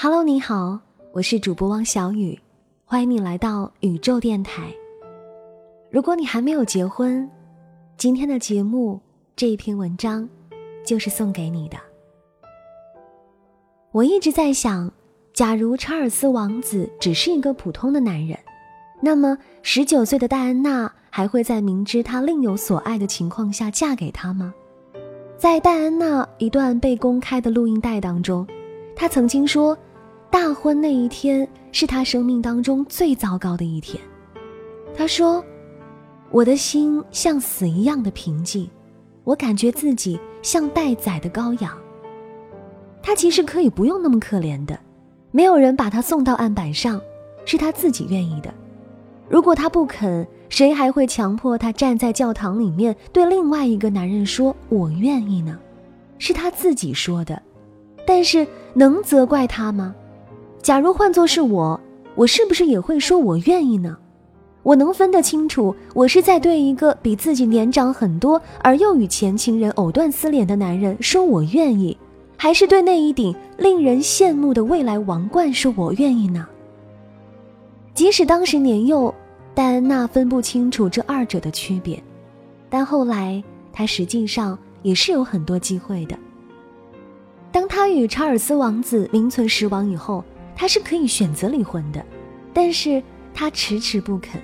Hello，你好，我是主播汪小雨，欢迎你来到宇宙电台。如果你还没有结婚，今天的节目这一篇文章就是送给你的。我一直在想，假如查尔斯王子只是一个普通的男人，那么十九岁的戴安娜还会在明知他另有所爱的情况下嫁给他吗？在戴安娜一段被公开的录音带当中，她曾经说。大婚那一天是他生命当中最糟糕的一天，他说：“我的心像死一样的平静，我感觉自己像待宰的羔羊。”他其实可以不用那么可怜的，没有人把他送到案板上，是他自己愿意的。如果他不肯，谁还会强迫他站在教堂里面对另外一个男人说“我愿意”呢？是他自己说的，但是能责怪他吗？假如换作是我，我是不是也会说我愿意呢？我能分得清楚，我是在对一个比自己年长很多而又与前情人藕断丝连的男人说我愿意，还是对那一顶令人羡慕的未来王冠说我愿意呢？即使当时年幼，戴安娜分不清楚这二者的区别，但后来她实际上也是有很多机会的。当她与查尔斯王子名存实亡以后。他是可以选择离婚的，但是他迟迟不肯。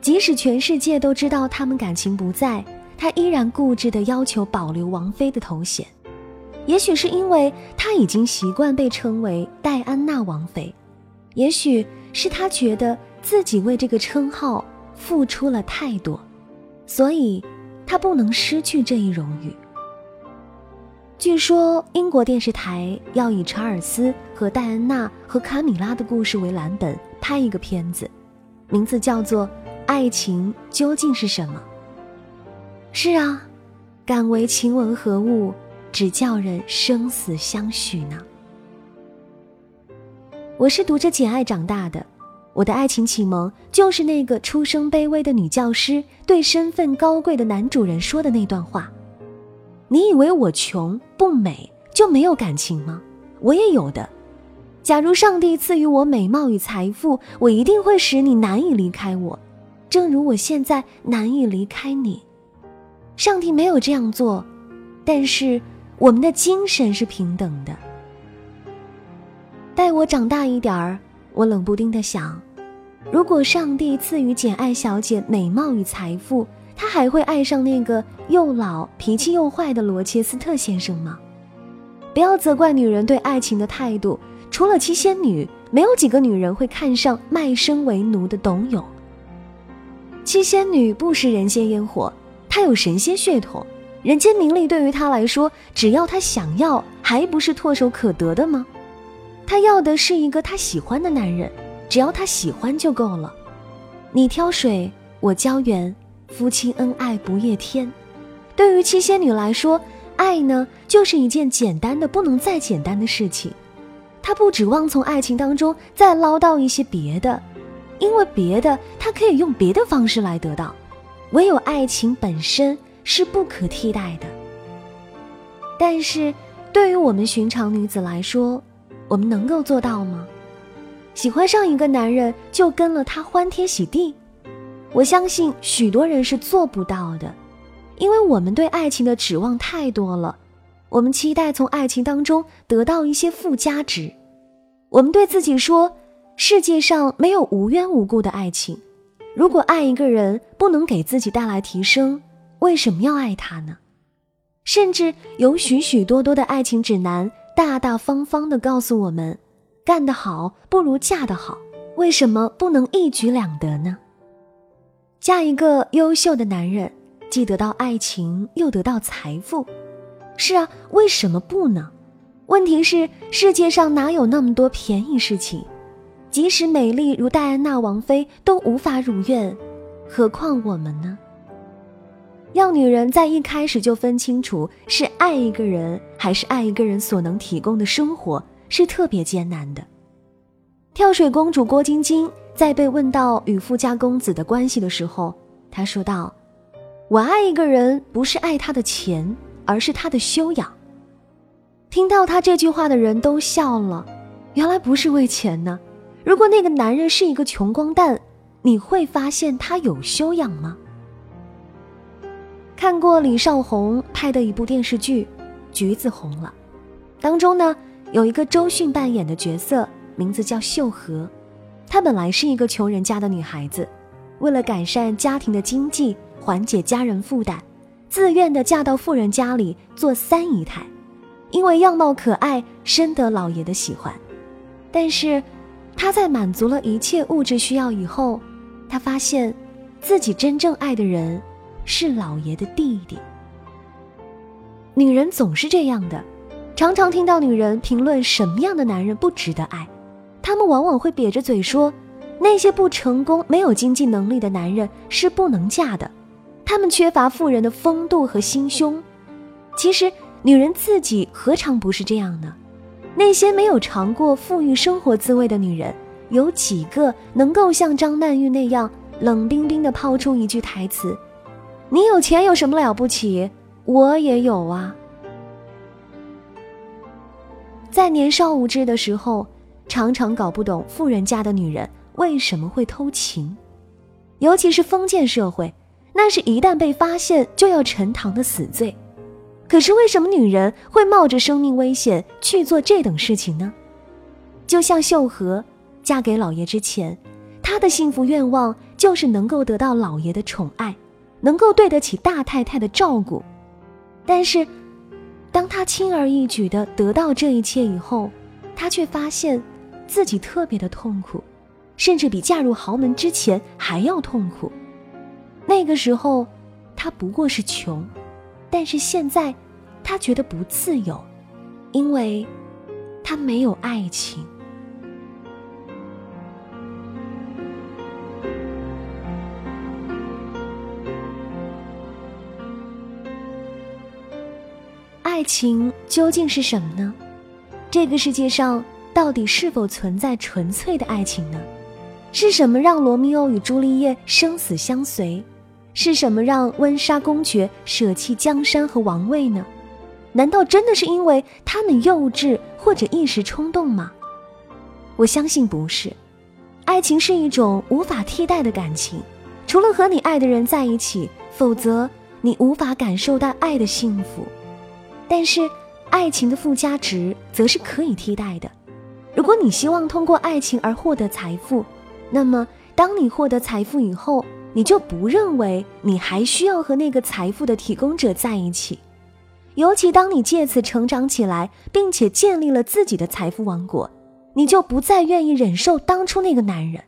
即使全世界都知道他们感情不在，他依然固执地要求保留王妃的头衔。也许是因为他已经习惯被称为戴安娜王妃，也许是他觉得自己为这个称号付出了太多，所以他不能失去这一荣誉。据说英国电视台要以查尔斯和戴安娜和卡米拉的故事为蓝本拍一个片子，名字叫做《爱情究竟是什么》。是啊，敢为情文何物，只叫人生死相许呢。我是读着《简爱》长大的，我的爱情启蒙就是那个出生卑微的女教师对身份高贵的男主人说的那段话。你以为我穷不美就没有感情吗？我也有的。假如上帝赐予我美貌与财富，我一定会使你难以离开我，正如我现在难以离开你。上帝没有这样做，但是我们的精神是平等的。待我长大一点儿，我冷不丁的想：如果上帝赐予简爱小姐美貌与财富，他还会爱上那个又老、脾气又坏的罗切斯特先生吗？不要责怪女人对爱情的态度。除了七仙女，没有几个女人会看上卖身为奴的董永。七仙女不食人间烟火，她有神仙血统，人间名利对于她来说，只要她想要，还不是唾手可得的吗？她要的是一个她喜欢的男人，只要她喜欢就够了。你挑水，我浇园。夫妻恩爱不夜天，对于七仙女来说，爱呢就是一件简单的不能再简单的事情。她不指望从爱情当中再捞到一些别的，因为别的她可以用别的方式来得到，唯有爱情本身是不可替代的。但是，对于我们寻常女子来说，我们能够做到吗？喜欢上一个男人就跟了他欢天喜地？我相信许多人是做不到的，因为我们对爱情的指望太多了，我们期待从爱情当中得到一些附加值，我们对自己说，世界上没有无缘无故的爱情，如果爱一个人不能给自己带来提升，为什么要爱他呢？甚至有许许多多的爱情指南，大大方方的告诉我们，干得好不如嫁得好，为什么不能一举两得呢？嫁一个优秀的男人，既得到爱情，又得到财富，是啊，为什么不呢？问题是世界上哪有那么多便宜事情？即使美丽如戴安娜王妃都无法如愿，何况我们呢？要女人在一开始就分清楚是爱一个人还是爱一个人所能提供的生活，是特别艰难的。跳水公主郭晶晶。在被问到与富家公子的关系的时候，他说道：“我爱一个人，不是爱他的钱，而是他的修养。”听到他这句话的人都笑了，原来不是为钱呢。如果那个男人是一个穷光蛋，你会发现他有修养吗？看过李少红拍的一部电视剧《橘子红了》，当中呢有一个周迅扮演的角色，名字叫秀禾。她本来是一个穷人家的女孩子，为了改善家庭的经济，缓解家人负担，自愿的嫁到富人家里做三姨太。因为样貌可爱，深得老爷的喜欢。但是，她在满足了一切物质需要以后，她发现，自己真正爱的人。是老爷的弟弟。女人总是这样的，常常听到女人评论什么样的男人不值得爱，他们往往会瘪着嘴说，那些不成功、没有经济能力的男人是不能嫁的，他们缺乏富人的风度和心胸。其实，女人自己何尝不是这样呢？那些没有尝过富裕生活滋味的女人，有几个能够像张曼玉那样冷冰冰地抛出一句台词？你有钱有什么了不起？我也有啊。在年少无知的时候，常常搞不懂富人家的女人为什么会偷情，尤其是封建社会，那是一旦被发现就要沉塘的死罪。可是为什么女人会冒着生命危险去做这等事情呢？就像秀禾嫁给老爷之前，她的幸福愿望就是能够得到老爷的宠爱。能够对得起大太太的照顾，但是，当她轻而易举的得到这一切以后，她却发现自己特别的痛苦，甚至比嫁入豪门之前还要痛苦。那个时候，他不过是穷，但是现在，他觉得不自由，因为，他没有爱情。爱情究竟是什么呢？这个世界上到底是否存在纯粹的爱情呢？是什么让罗密欧与朱丽叶生死相随？是什么让温莎公爵舍弃江山和王位呢？难道真的是因为他们幼稚或者一时冲动吗？我相信不是。爱情是一种无法替代的感情，除了和你爱的人在一起，否则你无法感受到爱的幸福。但是，爱情的附加值则是可以替代的。如果你希望通过爱情而获得财富，那么当你获得财富以后，你就不认为你还需要和那个财富的提供者在一起。尤其当你借此成长起来，并且建立了自己的财富王国，你就不再愿意忍受当初那个男人，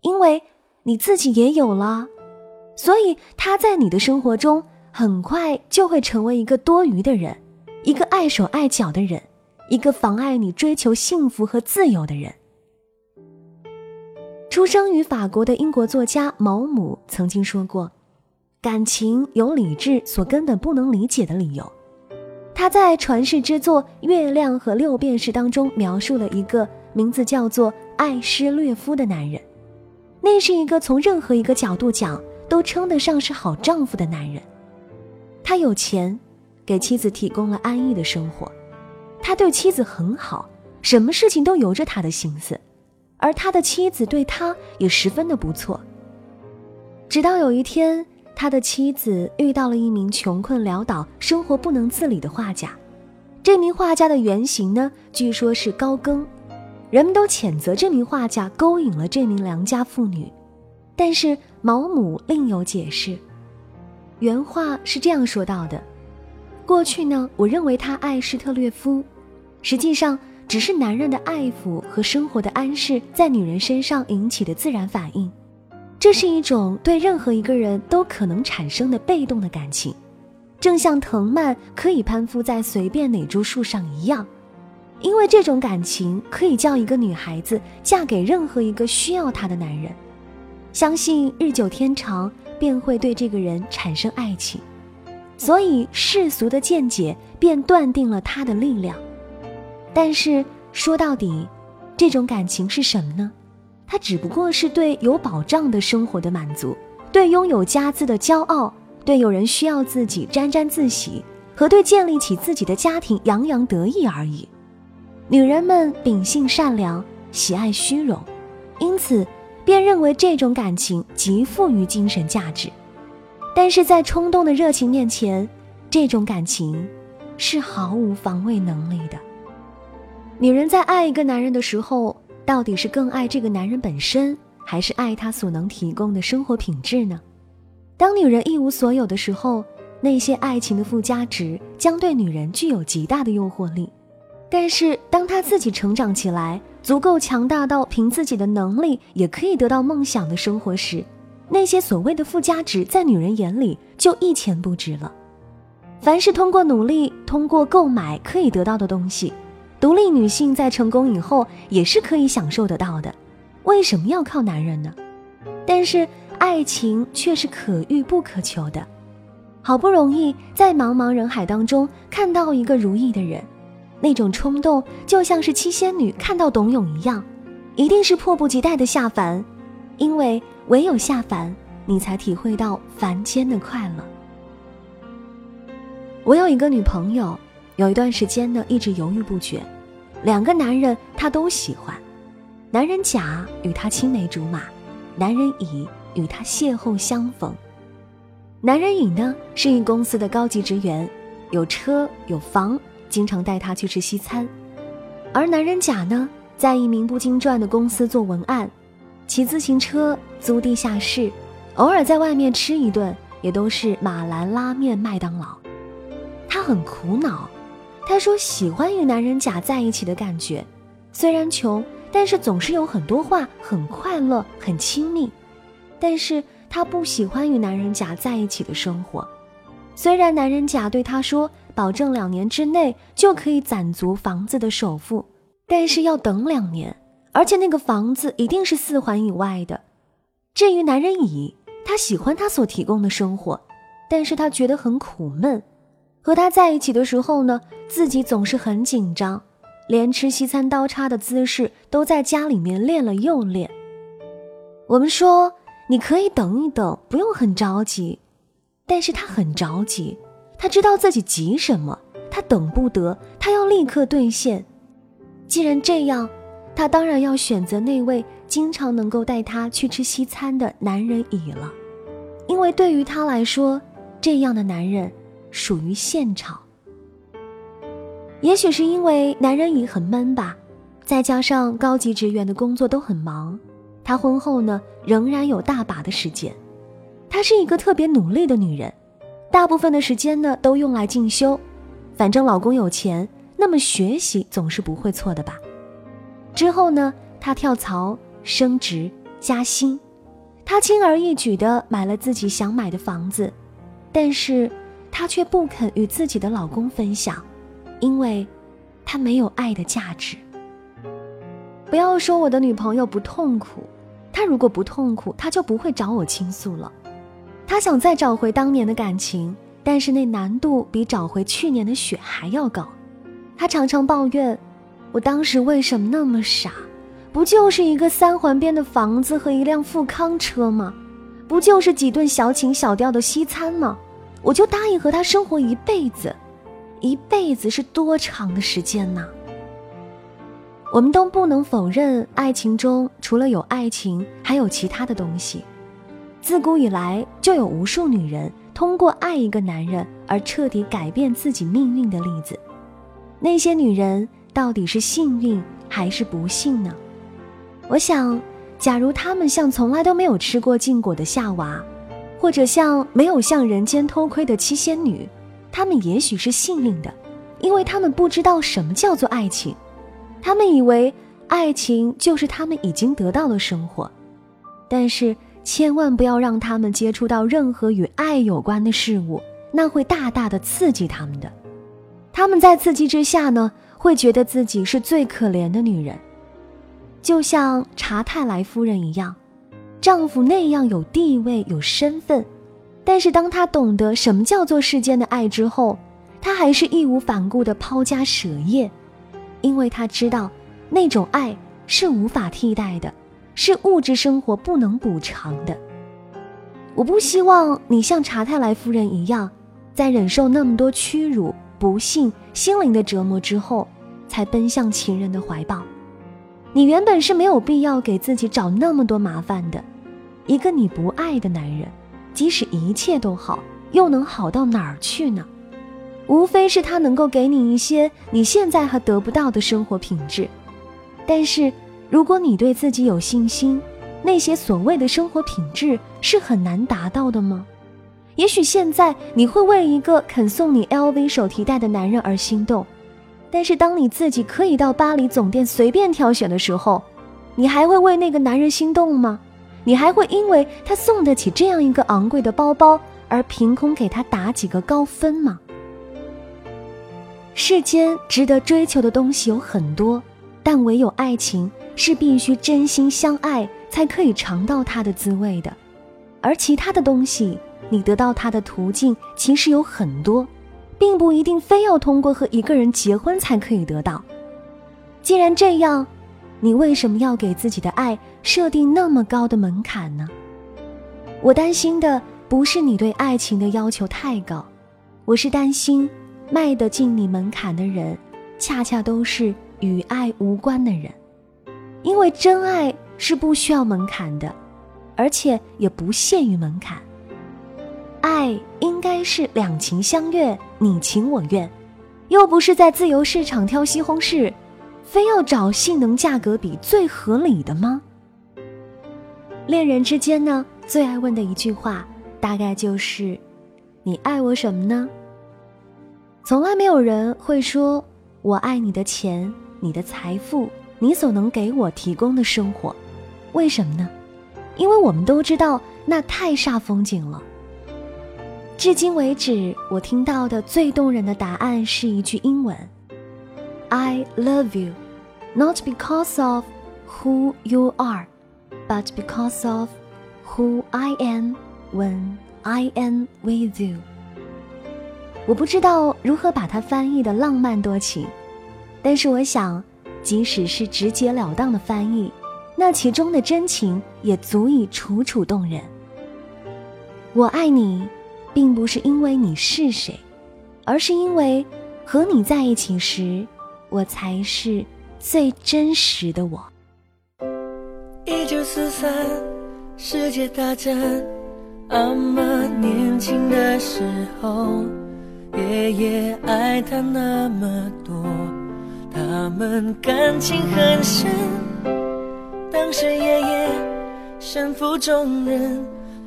因为你自己也有了，所以他在你的生活中很快就会成为一个多余的人。一个碍手碍脚的人，一个妨碍你追求幸福和自由的人。出生于法国的英国作家毛姆曾经说过：“感情有理智所根本不能理解的理由。”他在传世之作《月亮和六便士》当中描述了一个名字叫做艾施略夫的男人，那是一个从任何一个角度讲都称得上是好丈夫的男人。他有钱。给妻子提供了安逸的生活，他对妻子很好，什么事情都由着他的心思，而他的妻子对他也十分的不错。直到有一天，他的妻子遇到了一名穷困潦倒、生活不能自理的画家。这名画家的原型呢，据说是高更，人们都谴责这名画家勾引了这名良家妇女，但是毛姆另有解释，原话是这样说到的。过去呢，我认为他爱施特略夫，实际上只是男人的爱抚和生活的安适在女人身上引起的自然反应。这是一种对任何一个人都可能产生的被动的感情，正像藤蔓可以攀附在随便哪株树上一样。因为这种感情可以叫一个女孩子嫁给任何一个需要她的男人，相信日久天长便会对这个人产生爱情。所以世俗的见解便断定了他的力量，但是说到底，这种感情是什么呢？它只不过是对有保障的生活的满足，对拥有家资的骄傲，对有人需要自己沾沾自喜，和对建立起自己的家庭洋洋得意而已。女人们秉性善良，喜爱虚荣，因此便认为这种感情极富于精神价值。但是在冲动的热情面前，这种感情是毫无防卫能力的。女人在爱一个男人的时候，到底是更爱这个男人本身，还是爱他所能提供的生活品质呢？当女人一无所有的时候，那些爱情的附加值将对女人具有极大的诱惑力。但是，当她自己成长起来，足够强大到凭自己的能力也可以得到梦想的生活时，那些所谓的附加值在女人眼里就一钱不值了。凡是通过努力、通过购买可以得到的东西，独立女性在成功以后也是可以享受得到的。为什么要靠男人呢？但是。爱情却是可遇不可求的，好不容易在茫茫人海当中看到一个如意的人，那种冲动就像是七仙女看到董永一样，一定是迫不及待的下凡，因为唯有下凡，你才体会到凡间的快乐。我有一个女朋友，有一段时间呢一直犹豫不决，两个男人他都喜欢，男人甲与她青梅竹马，男人乙。与他邂逅相逢，男人乙呢是一公司的高级职员，有车有房，经常带他去吃西餐；而男人甲呢，在一名不经传的公司做文案，骑自行车租地下室，偶尔在外面吃一顿，也都是马兰拉面、麦当劳。他很苦恼，他说喜欢与男人甲在一起的感觉，虽然穷，但是总是有很多话，很快乐，很亲密。但是她不喜欢与男人甲在一起的生活，虽然男人甲对她说保证两年之内就可以攒足房子的首付，但是要等两年，而且那个房子一定是四环以外的。至于男人乙，他喜欢他所提供的生活，但是他觉得很苦闷。和他在一起的时候呢，自己总是很紧张，连吃西餐刀叉的姿势都在家里面练了又练。我们说。你可以等一等，不用很着急，但是他很着急，他知道自己急什么，他等不得，他要立刻兑现。既然这样，他当然要选择那位经常能够带他去吃西餐的男人乙了，因为对于他来说，这样的男人属于现场。也许是因为男人乙很闷吧，再加上高级职员的工作都很忙。她婚后呢，仍然有大把的时间。她是一个特别努力的女人，大部分的时间呢都用来进修。反正老公有钱，那么学习总是不会错的吧。之后呢，她跳槽、升职、加薪，她轻而易举的买了自己想买的房子，但是她却不肯与自己的老公分享，因为他没有爱的价值。不要说我的女朋友不痛苦。她如果不痛苦，她就不会找我倾诉了。她想再找回当年的感情，但是那难度比找回去年的雪还要高。他常常抱怨：“我当时为什么那么傻？不就是一个三环边的房子和一辆富康车吗？不就是几顿小情小调的西餐吗？我就答应和他生活一辈子，一辈子是多长的时间呢？”我们都不能否认，爱情中除了有爱情，还有其他的东西。自古以来，就有无数女人通过爱一个男人而彻底改变自己命运的例子。那些女人到底是幸运还是不幸呢？我想，假如她们像从来都没有吃过禁果的夏娃，或者像没有向人间偷窥的七仙女，他们也许是幸运的，因为他们不知道什么叫做爱情。他们以为爱情就是他们已经得到了生活，但是千万不要让他们接触到任何与爱有关的事物，那会大大的刺激他们的。他们在刺激之下呢，会觉得自己是最可怜的女人，就像查泰莱夫人一样，丈夫那样有地位有身份，但是当他懂得什么叫做世间的爱之后，他还是义无反顾的抛家舍业。因为他知道，那种爱是无法替代的，是物质生活不能补偿的。我不希望你像查泰莱夫人一样，在忍受那么多屈辱、不幸、心灵的折磨之后，才奔向情人的怀抱。你原本是没有必要给自己找那么多麻烦的。一个你不爱的男人，即使一切都好，又能好到哪儿去呢？无非是他能够给你一些你现在还得不到的生活品质。但是，如果你对自己有信心，那些所谓的生活品质是很难达到的吗？也许现在你会为一个肯送你 LV 手提袋的男人而心动，但是当你自己可以到巴黎总店随便挑选的时候，你还会为那个男人心动吗？你还会因为他送得起这样一个昂贵的包包而凭空给他打几个高分吗？世间值得追求的东西有很多，但唯有爱情是必须真心相爱才可以尝到它的滋味的，而其他的东西。你得到它的途径其实有很多，并不一定非要通过和一个人结婚才可以得到。既然这样，你为什么要给自己的爱设定那么高的门槛呢？我担心的不是你对爱情的要求太高，我是担心迈得进你门槛的人，恰恰都是与爱无关的人，因为真爱是不需要门槛的，而且也不限于门槛。爱应该是两情相悦，你情我愿，又不是在自由市场挑西红柿，非要找性能价格比最合理的吗？恋人之间呢，最爱问的一句话，大概就是：“你爱我什么呢？”从来没有人会说“我爱你的钱、你的财富、你所能给我提供的生活”，为什么呢？因为我们都知道那太煞风景了。至今为止，我听到的最动人的答案是一句英文：“I love you, not because of who you are, but because of who I am when I am with you。”我不知道如何把它翻译的浪漫多情，但是我想，即使是直截了当的翻译，那其中的真情也足以楚楚动人。我爱你。并不是因为你是谁，而是因为和你在一起时，我才是最真实的我。一九四三，世界大战，阿妈年轻的时候，爷爷爱她那么多，他们感情很深。当时爷爷身负重任。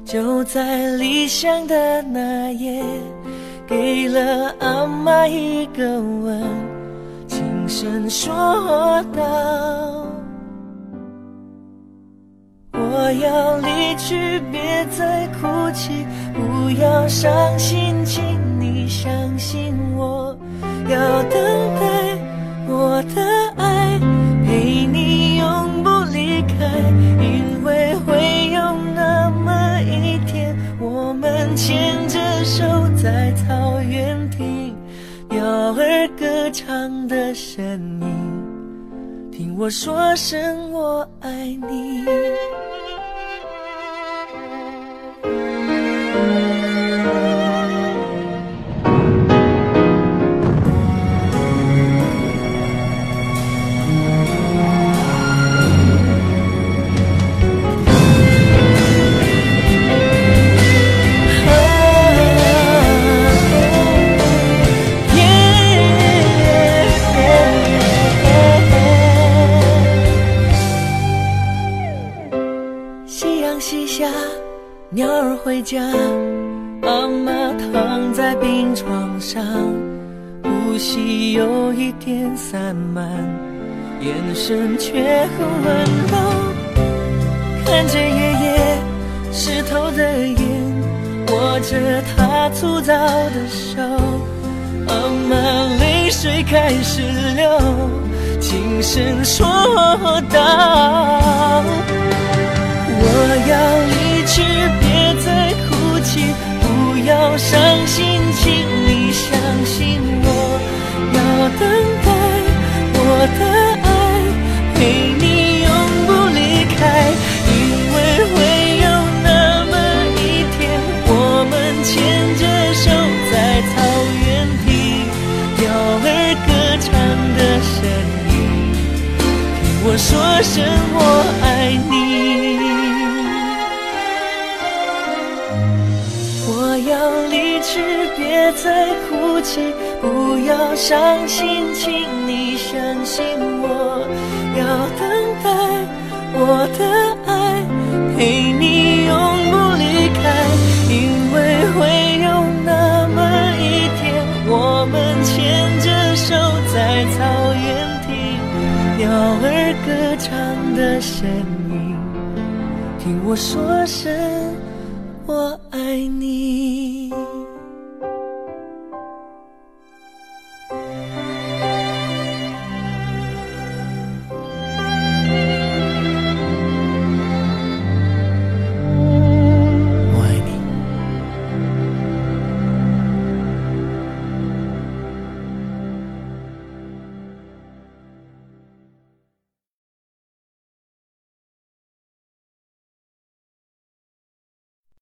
就在离乡的那夜，给了阿妈一个吻，声说道：“我要离去，别再哭泣，不要伤心，请你相信我，要等待我的爱陪你永不离开，因为会有那么。”一天，我们牵着手在草原鸟儿歌唱的声音，听我说声我爱你。在病床上，呼吸有一点散漫，眼神却很温柔。看着爷爷湿透的眼，握着他粗糙的手，妈妈泪水开始流，轻声说道：“我要离去。”别再，要相信，请你相信我，要等待我的伤心，请你相信我，要等待我的爱陪你永不离开，因为会有那么一天，我们牵着手在草原听鸟儿歌唱的声音，听我说声我爱你。